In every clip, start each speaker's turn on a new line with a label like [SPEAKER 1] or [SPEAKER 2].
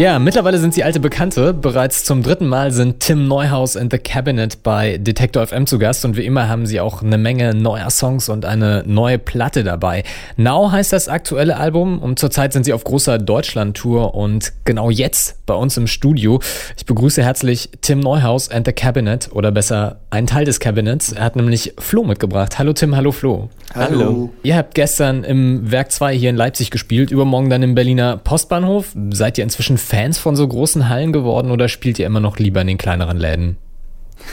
[SPEAKER 1] Ja, mittlerweile sind sie alte Bekannte. Bereits zum dritten Mal sind Tim Neuhaus and the Cabinet bei Detector FM zu Gast und wie immer haben sie auch eine Menge neuer Songs und eine neue Platte dabei. Now heißt das aktuelle Album und zurzeit sind sie auf großer Deutschland-Tour und genau jetzt bei uns im Studio. Ich begrüße herzlich Tim Neuhaus and the Cabinet oder besser einen Teil des Cabinets. Er hat nämlich Flo mitgebracht. Hallo Tim, hallo Flo.
[SPEAKER 2] Hallo.
[SPEAKER 1] Ihr habt gestern im Werk 2 hier in Leipzig gespielt, übermorgen dann im Berliner Postbahnhof. Seid ihr inzwischen Fans von so großen Hallen geworden oder spielt ihr immer noch lieber in den kleineren Läden?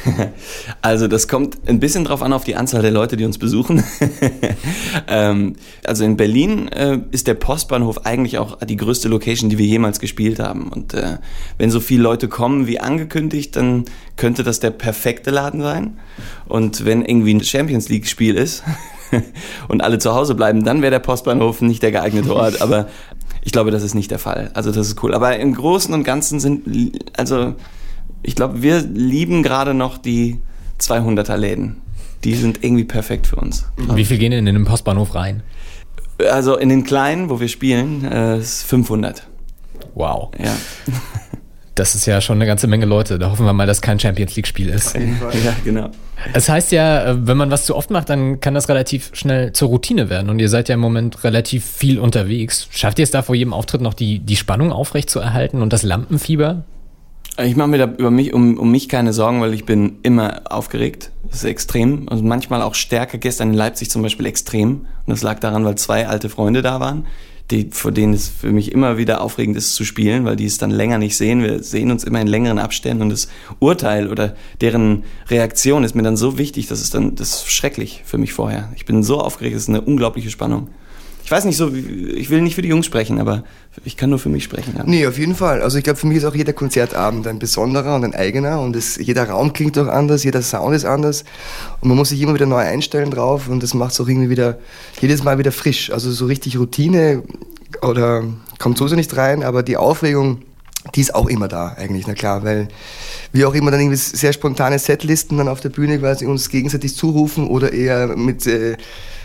[SPEAKER 2] Also das kommt ein bisschen drauf an auf die Anzahl der Leute, die uns besuchen. ähm, also in Berlin äh, ist der Postbahnhof eigentlich auch die größte Location, die wir jemals gespielt haben. Und äh, wenn so viele Leute kommen wie angekündigt, dann könnte das der perfekte Laden sein. Und wenn irgendwie ein Champions League Spiel ist und alle zu Hause bleiben, dann wäre der Postbahnhof nicht der geeignete Ort. Aber ich glaube, das ist nicht der Fall. Also das ist cool. Aber im Großen und Ganzen sind, also ich glaube, wir lieben gerade noch die 200er Läden. Die sind irgendwie perfekt für uns.
[SPEAKER 1] Wie viel gehen denn in den Postbahnhof rein?
[SPEAKER 2] Also in den kleinen, wo wir spielen, äh, ist 500.
[SPEAKER 1] Wow.
[SPEAKER 2] Ja.
[SPEAKER 1] Das ist ja schon eine ganze Menge Leute. Da hoffen wir mal, dass kein Champions League-Spiel ist.
[SPEAKER 2] Ja, genau.
[SPEAKER 1] Es heißt ja, äh, wenn man was zu oft macht, dann kann das relativ schnell zur Routine werden. Und ihr seid ja im Moment relativ viel unterwegs. Schafft ihr es da vor jedem Auftritt noch die, die Spannung aufrecht zu erhalten und das Lampenfieber?
[SPEAKER 2] Ich mache mir da über mich, um, um mich keine Sorgen, weil ich bin immer aufgeregt. Das ist extrem. Also manchmal auch stärker. Gestern in Leipzig zum Beispiel extrem. Und das lag daran, weil zwei alte Freunde da waren, die, vor denen es für mich immer wieder aufregend ist zu spielen, weil die es dann länger nicht sehen. Wir sehen uns immer in längeren Abständen und das Urteil oder deren Reaktion ist mir dann so wichtig, dass es dann, das ist schrecklich für mich vorher. Ich bin so aufgeregt, es ist eine unglaubliche Spannung ich weiß nicht so, ich will nicht für die Jungs sprechen, aber ich kann nur für mich sprechen. Ja.
[SPEAKER 3] Nee, auf jeden Fall. Also ich glaube, für mich ist auch jeder Konzertabend ein besonderer und ein eigener und es, jeder Raum klingt auch anders, jeder Sound ist anders und man muss sich immer wieder neu einstellen drauf und das macht es auch irgendwie wieder, jedes Mal wieder frisch. Also so richtig Routine oder kommt so nicht rein, aber die Aufregung, die ist auch immer da eigentlich, na klar, weil wir auch immer dann irgendwie sehr spontane Setlisten dann auf der Bühne quasi uns gegenseitig zurufen oder eher mit, äh,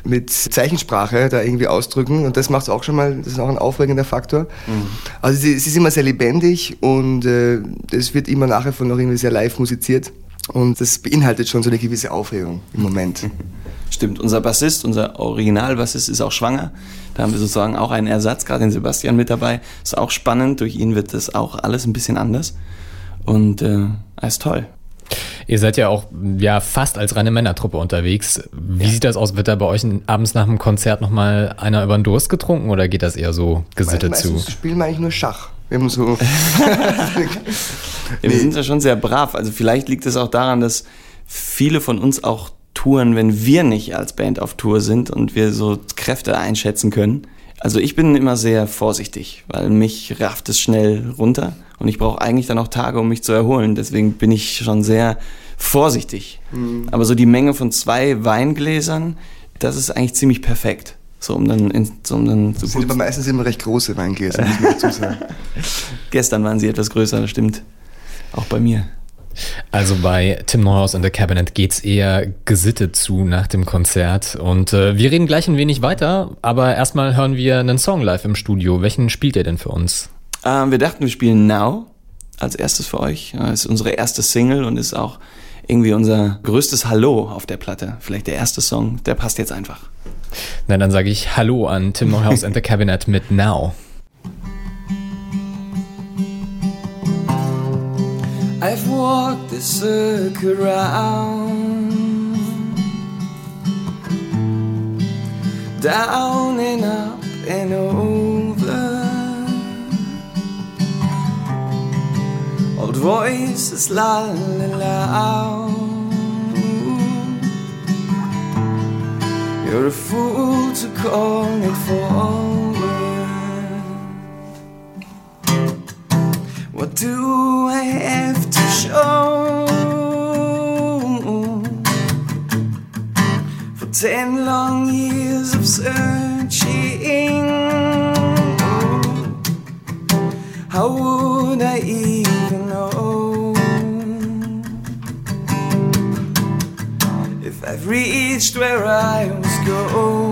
[SPEAKER 3] mit Zeichensprache da irgendwie ausdrücken und das macht es auch schon mal, das ist auch ein aufregender Faktor. Mhm. Also es ist immer sehr lebendig und äh, es wird immer nachher von noch irgendwie sehr live musiziert und das beinhaltet schon so eine gewisse Aufregung im Moment.
[SPEAKER 2] Stimmt, unser Bassist, unser Originalbassist ist auch schwanger. Da haben wir sozusagen auch einen Ersatz, gerade den Sebastian mit dabei. Ist auch spannend, durch ihn wird das auch alles ein bisschen anders. Und äh, ist toll.
[SPEAKER 1] Ihr seid ja auch ja fast als reine Männertruppe unterwegs. Wie ja. sieht das aus? Wird da bei euch abends nach dem Konzert nochmal einer über den Durst getrunken oder geht das eher so gesittet zu?
[SPEAKER 3] spielen wir eigentlich nur Schach. Wir haben so.
[SPEAKER 2] ja, wir sind ja schon sehr brav. Also vielleicht liegt es auch daran, dass viele von uns auch touren, wenn wir nicht als Band auf Tour sind und wir so Kräfte einschätzen können. Also ich bin immer sehr vorsichtig, weil mich rafft es schnell runter und ich brauche eigentlich dann auch Tage, um mich zu erholen. Deswegen bin ich schon sehr vorsichtig. Mhm. Aber so die Menge von zwei Weingläsern, das ist eigentlich ziemlich perfekt. So, um dann, in, so, um dann
[SPEAKER 3] so das sind aber meistens immer recht große Weingläser, muss man dazu sagen.
[SPEAKER 2] Gestern waren sie etwas größer, das stimmt. Auch bei mir.
[SPEAKER 1] Also bei Tim Neuhaus in the Cabinet geht's eher gesittet zu nach dem Konzert. Und äh, wir reden gleich ein wenig weiter, aber erstmal hören wir einen Song live im Studio. Welchen spielt ihr denn für uns?
[SPEAKER 2] Ähm, wir dachten, wir spielen Now als erstes für euch. Das ist unsere erste Single und ist auch irgendwie unser größtes Hallo auf der Platte. Vielleicht der erste Song, der passt jetzt einfach.
[SPEAKER 1] Na, dann sage ich Hallo an Tim Neuhaus and the Cabinet mit Now.
[SPEAKER 4] I've walked the circle round, down and up and over. Old voices lull loud. You're a fool to call it forward. What do For ten long years of searching, how would I even know if I've
[SPEAKER 2] reached where I was going.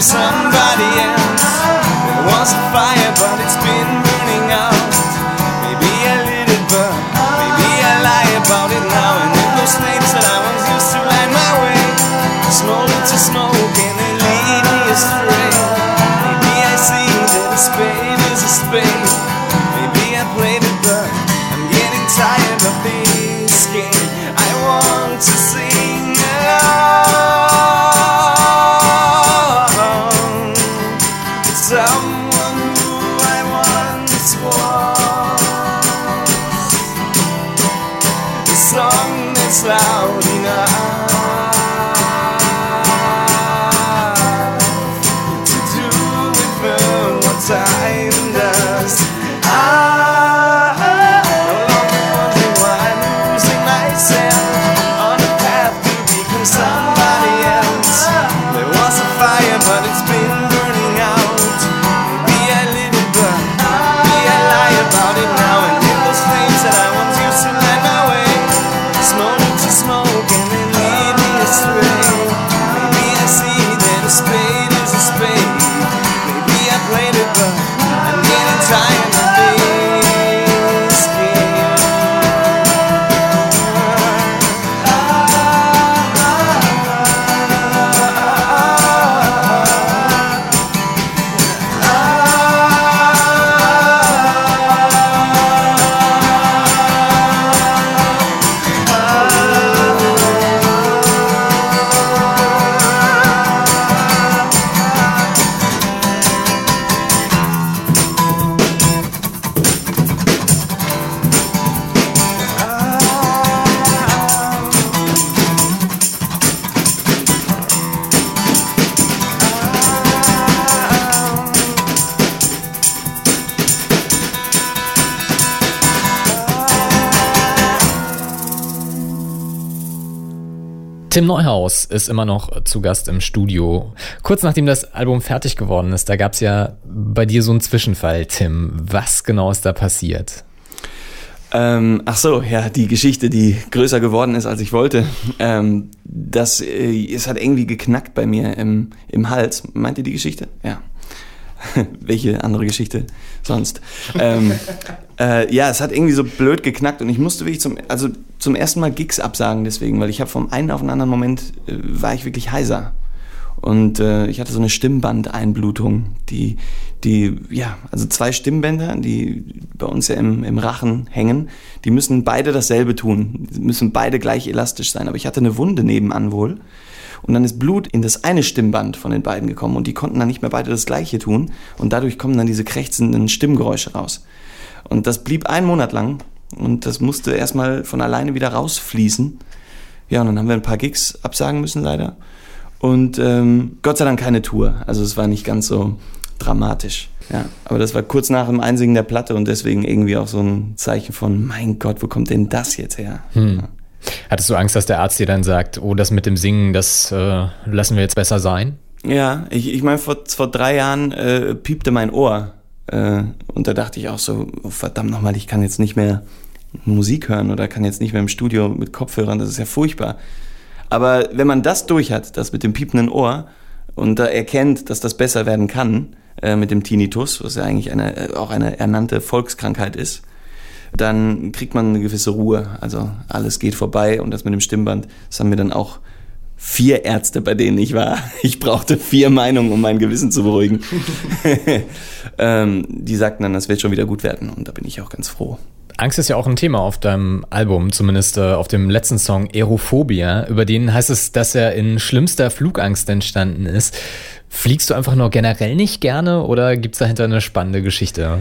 [SPEAKER 2] some
[SPEAKER 1] Tim Neuhaus ist immer noch zu Gast im Studio. Kurz nachdem das Album fertig geworden ist, da gab es ja bei dir so einen Zwischenfall, Tim. Was genau ist da passiert?
[SPEAKER 5] Ähm, ach so, ja, die Geschichte, die größer geworden ist, als ich wollte. Ähm, das, äh, es hat irgendwie geknackt bei mir im, im Hals. Meint ihr die Geschichte? Ja. Welche andere Geschichte sonst? ähm, äh, ja, es hat irgendwie so blöd geknackt und ich musste wirklich zum, also zum ersten Mal Gigs absagen deswegen, weil ich habe vom einen auf den anderen Moment äh, war ich wirklich heiser. Und äh, ich hatte so eine Stimmbandeinblutung, die, die, ja, also zwei Stimmbänder, die bei uns ja im, im Rachen hängen, die müssen beide dasselbe tun, die müssen beide gleich elastisch sein. Aber ich hatte eine Wunde nebenan wohl und dann ist Blut in das eine Stimmband von den beiden gekommen und die konnten dann nicht mehr beide das gleiche tun und dadurch kommen dann diese krächzenden Stimmgeräusche raus. Und das blieb einen Monat lang und das musste erstmal von alleine wieder rausfließen. Ja, und dann haben wir ein paar Gigs absagen müssen leider. Und ähm, Gott sei Dank keine Tour. Also es war nicht ganz so dramatisch. Ja, aber das war kurz nach dem Einsingen der Platte und deswegen irgendwie auch so ein Zeichen von, mein Gott, wo kommt denn das jetzt her?
[SPEAKER 1] Hm. Hattest du Angst, dass der Arzt dir dann sagt, oh, das mit dem Singen, das äh, lassen wir jetzt besser sein?
[SPEAKER 5] Ja, ich, ich meine, vor, vor drei Jahren äh, piepte mein Ohr. Äh, und da dachte ich auch so, oh, verdammt nochmal, ich kann jetzt nicht mehr Musik hören oder kann jetzt nicht mehr im Studio mit Kopfhörern, das ist ja furchtbar. Aber wenn man das durch hat, das mit dem piependen Ohr, und da erkennt, dass das besser werden kann, äh, mit dem Tinnitus, was ja eigentlich eine, auch eine ernannte Volkskrankheit ist, dann kriegt man eine gewisse Ruhe. Also alles geht vorbei und das mit dem Stimmband, das haben mir dann auch vier Ärzte, bei denen ich war. Ich brauchte vier Meinungen, um mein Gewissen zu beruhigen. ähm, die sagten dann, das wird schon wieder gut werden und da bin ich auch ganz froh.
[SPEAKER 1] Angst ist ja auch ein Thema auf deinem Album, zumindest äh, auf dem letzten Song Aerophobia. Über den heißt es, dass er in schlimmster Flugangst entstanden ist. Fliegst du einfach nur generell nicht gerne oder gibt es dahinter eine spannende Geschichte?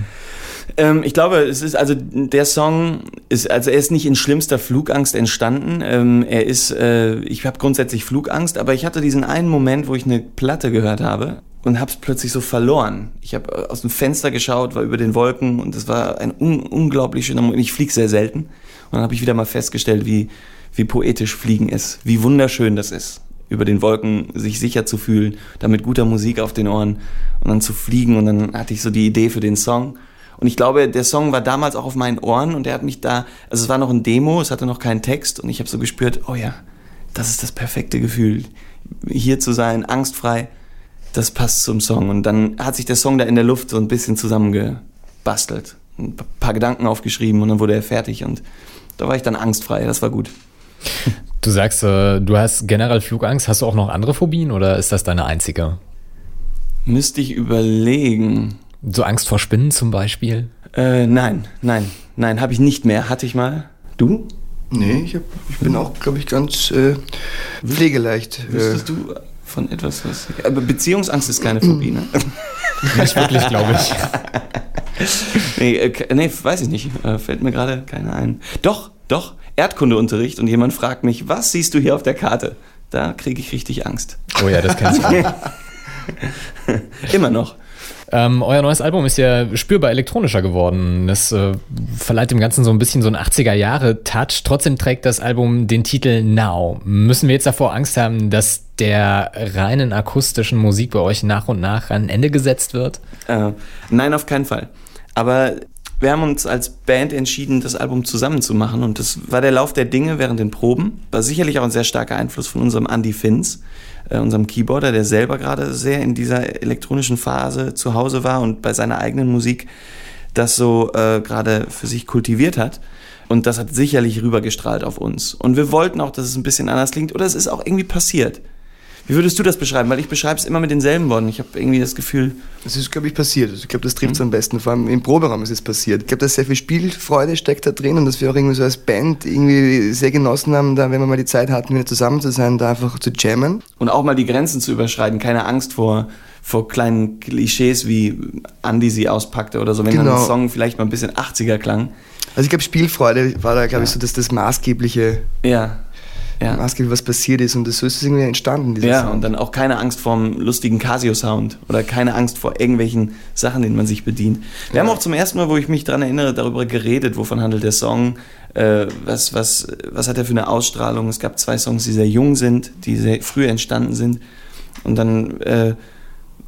[SPEAKER 2] Ähm, ich glaube, es ist also der Song ist also er ist nicht in schlimmster Flugangst entstanden. Ähm, er ist äh, ich habe grundsätzlich Flugangst, aber ich hatte diesen einen Moment, wo ich eine Platte gehört habe und habe es plötzlich so verloren. Ich habe aus dem Fenster geschaut, war über den Wolken und es war ein un unglaublich schöner Moment. Ich fliege sehr selten und dann habe ich wieder mal festgestellt, wie wie poetisch Fliegen ist, wie wunderschön das ist über den Wolken sich sicher zu fühlen, da mit guter Musik auf den Ohren und dann zu fliegen und dann hatte ich so die Idee für den Song und ich glaube, der Song war damals auch auf meinen Ohren und er hat mich da, also es war noch ein Demo, es hatte noch keinen Text und ich habe so gespürt, oh ja, das ist das perfekte Gefühl, hier zu sein, angstfrei, das passt zum Song und dann hat sich der Song da in der Luft so ein bisschen zusammengebastelt, ein paar Gedanken aufgeschrieben und dann wurde er fertig und da war ich dann angstfrei, das war gut.
[SPEAKER 1] Du sagst, äh, du hast generell Flugangst. Hast du auch noch andere Phobien oder ist das deine einzige?
[SPEAKER 2] Müsste ich überlegen.
[SPEAKER 1] So Angst vor Spinnen zum Beispiel?
[SPEAKER 2] Äh, nein, nein, nein, habe ich nicht mehr. Hatte ich mal. Du?
[SPEAKER 3] Nee, ich, hab, ich bin auch, glaube ich, ganz äh, pflegeleicht. Äh,
[SPEAKER 2] Wüsstest du von etwas, was. Aber Beziehungsangst ist keine Phobie, ne?
[SPEAKER 1] Nicht wirklich, glaube ich.
[SPEAKER 2] nee, äh, nee, weiß ich nicht. Äh, fällt mir gerade keiner ein. Doch, doch, Erdkundeunterricht und jemand fragt mich, was siehst du hier auf der Karte? Da kriege ich richtig Angst.
[SPEAKER 1] Oh ja, das kennst du.
[SPEAKER 2] Immer noch.
[SPEAKER 1] Ähm, euer neues Album ist ja spürbar elektronischer geworden. Das äh, verleiht dem Ganzen so ein bisschen so einen 80er-Jahre-Touch. Trotzdem trägt das Album den Titel Now. Müssen wir jetzt davor Angst haben, dass der reinen akustischen Musik bei euch nach und nach ein Ende gesetzt wird?
[SPEAKER 2] Äh, nein, auf keinen Fall. Aber wir haben uns als Band entschieden, das Album zusammen zu machen und das war der Lauf der Dinge während den Proben. War sicherlich auch ein sehr starker Einfluss von unserem Andy Finz, äh, unserem Keyboarder, der selber gerade sehr in dieser elektronischen Phase zu Hause war und bei seiner eigenen Musik das so äh, gerade für sich kultiviert hat. Und das hat sicherlich rübergestrahlt auf uns. Und wir wollten auch, dass es ein bisschen anders klingt oder es ist auch irgendwie passiert. Wie würdest du das beschreiben? Weil ich beschreibe es immer mit denselben Worten. Ich habe irgendwie das Gefühl,
[SPEAKER 3] Das ist, glaube ich, passiert. Also ich glaube, das trifft es am besten. Vor allem im Proberaum ist es passiert. Ich glaube, dass sehr viel Spielfreude steckt da drin und dass wir auch irgendwie so als Band irgendwie sehr genossen haben, da, wenn wir mal die Zeit hatten, wieder zusammen zu sein, da einfach zu jammen.
[SPEAKER 2] und auch mal die Grenzen zu überschreiten. Keine Angst vor, vor kleinen Klischees, wie Andy sie auspackte oder so. Wenn dann
[SPEAKER 3] Genau.
[SPEAKER 2] ein Song vielleicht mal ein bisschen 80er klang.
[SPEAKER 3] Also ich glaube, Spielfreude war da, glaube ich, so das, das Maßgebliche,
[SPEAKER 2] Ja. Ja.
[SPEAKER 3] Maßgebliche, was passiert ist. Und das, so ist es irgendwie entstanden,
[SPEAKER 2] Ja,
[SPEAKER 3] Sound.
[SPEAKER 2] und dann auch keine Angst vorm lustigen Casio-Sound oder keine Angst vor irgendwelchen Sachen, denen man sich bedient. Wir haben auch zum ersten Mal, wo ich mich daran erinnere, darüber geredet, wovon handelt der Song, äh, was, was, was hat er für eine Ausstrahlung. Es gab zwei Songs, die sehr jung sind, die sehr früh entstanden sind. Und dann äh,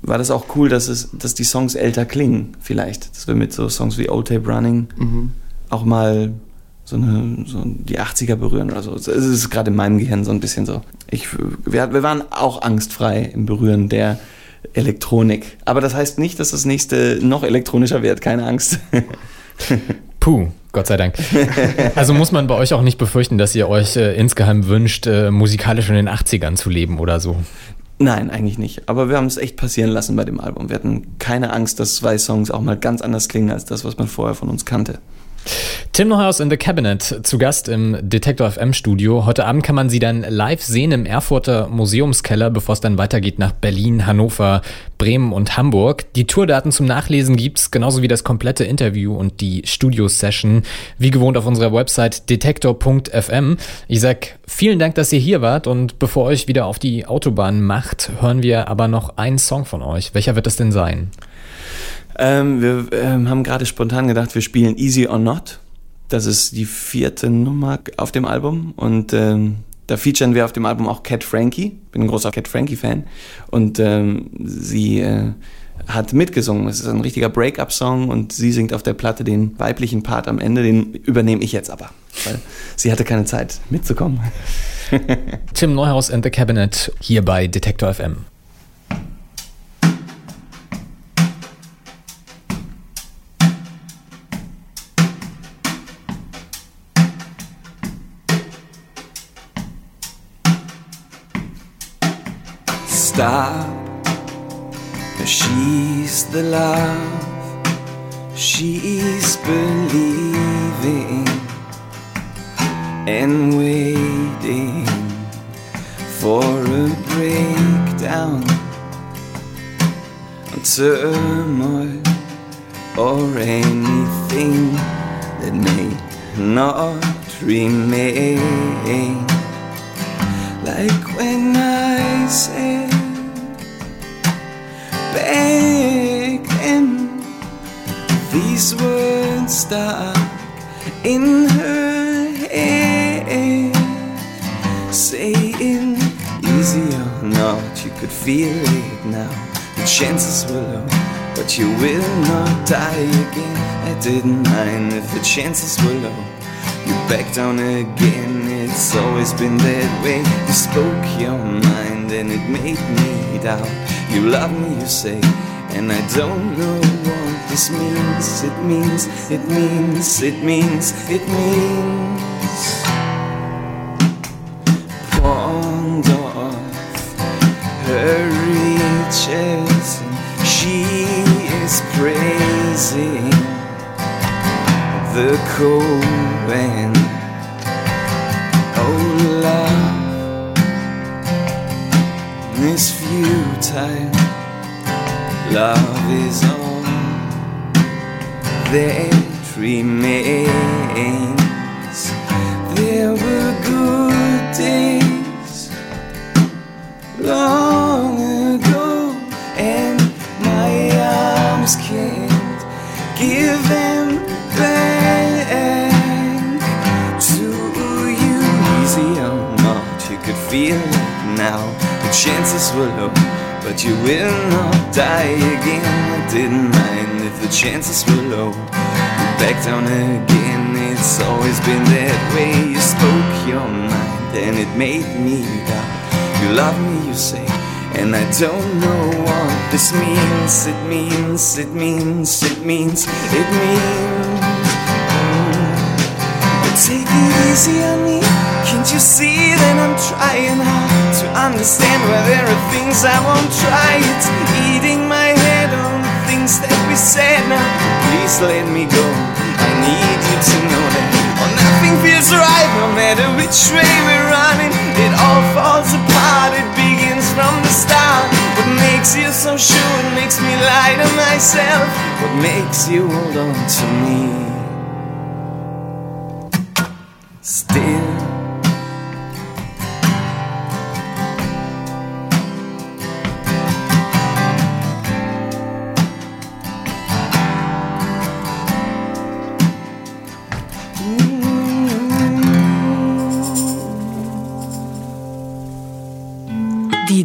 [SPEAKER 2] war das auch cool, dass, es, dass die Songs älter klingen, vielleicht. Dass wir mit so Songs wie Old Tape Running
[SPEAKER 3] Mhm.
[SPEAKER 2] auch mal so, eine, so die 80er berühren oder so. Es ist gerade in meinem Gehirn so ein bisschen so. Ich, wir, wir waren auch angstfrei im Berühren der Elektronik. Aber das heißt nicht, dass das nächste noch elektronischer wird. Keine Angst.
[SPEAKER 1] Puh, Gott sei Dank. Also muss man bei euch auch nicht befürchten, dass ihr euch äh, insgeheim wünscht, äh, musikalisch in den 80ern zu leben oder so.
[SPEAKER 2] Nein, eigentlich nicht. Aber wir haben es echt passieren lassen bei dem Album. Wir hatten keine Angst, dass zwei Songs auch mal ganz anders klingen als das, was man vorher von uns kannte.
[SPEAKER 1] Tim Neuhaus in the Cabinet, zu Gast im Detektor FM Studio. Heute Abend kann man sie dann live sehen im Erfurter Museumskeller, bevor es dann weitergeht nach Berlin, Hannover, Bremen und Hamburg. Die Tourdaten zum Nachlesen gibt's, genauso wie das komplette Interview und die Studio-Session, wie gewohnt auf unserer Website detektor.fm. Ich sag vielen Dank, dass ihr hier wart und bevor euch wieder auf die Autobahn macht, hören wir aber noch einen Song von euch. Welcher wird es denn sein?
[SPEAKER 2] Ähm, wir ähm, haben gerade spontan gedacht, wir spielen Easy or Not. Das ist die vierte Nummer auf dem Album und ähm, da featuren wir auf dem Album auch Cat Frankie. Bin ein großer Cat Frankie-Fan und ähm, sie äh, hat mitgesungen. Es ist ein richtiger Break-up-Song und sie singt auf der Platte den weiblichen Part am Ende. Den übernehme ich jetzt aber, weil sie hatte keine Zeit mitzukommen.
[SPEAKER 1] Tim Neuhaus and the Cabinet hier bei Detektor FM.
[SPEAKER 2] Stop. She's the love. She's believing and waiting for a breakdown. Turmoil or anything that may not remain. Like when I said these words stuck in her head, saying easy or not, you could feel it now. The chances were low, but you will not die again. I didn't mind if the chances were low. You back down again, it's always been that way. You spoke your mind and it made me doubt. You love me, you say, and I don't know what this means. It means, it means, it means, it means. Long ago, and my arms can't give them back to you. Easy not, you could feel it now. The chances were low, but you will not die again. I didn't mind if the chances were low. Back down again, it's always been that way. You spoke your mind, and it made me doubt. You love me, you say, and I don't know what this means. It means, it means, it means, it means. But take it easy on me. Can't you see that I'm trying hard to understand why there are things I won't try? It's eating my head on things that we said. Now, please let me go. I need you to know that oh, nothing feels right, no matter which way we're running. All falls apart. It begins from the start. What makes you so sure? It makes me lie to myself. What makes you hold on to me?